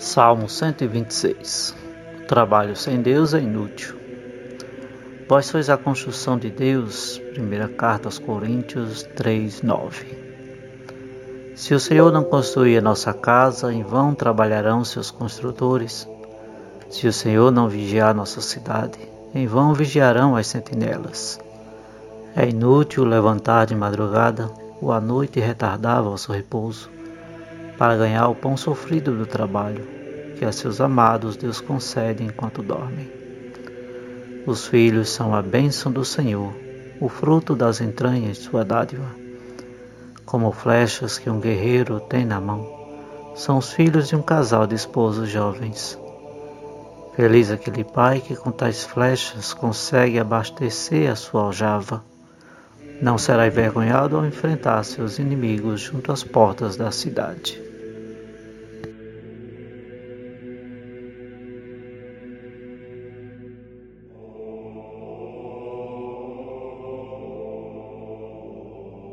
Salmo 126 O trabalho sem Deus é inútil. Vós sois a construção de Deus, primeira carta aos Coríntios 3, 9. Se o Senhor não construir a nossa casa, em vão trabalharão seus construtores. Se o Senhor não vigiar nossa cidade, em vão vigiarão as sentinelas. É inútil levantar de madrugada ou à noite retardar vosso repouso para ganhar o pão sofrido do trabalho, que a seus amados Deus concede enquanto dormem. Os filhos são a bênção do Senhor, o fruto das entranhas de sua dádiva. Como flechas que um guerreiro tem na mão, são os filhos de um casal de esposos jovens. Feliz aquele pai que com tais flechas consegue abastecer a sua aljava. Não será envergonhado ao enfrentar seus inimigos junto às portas da cidade.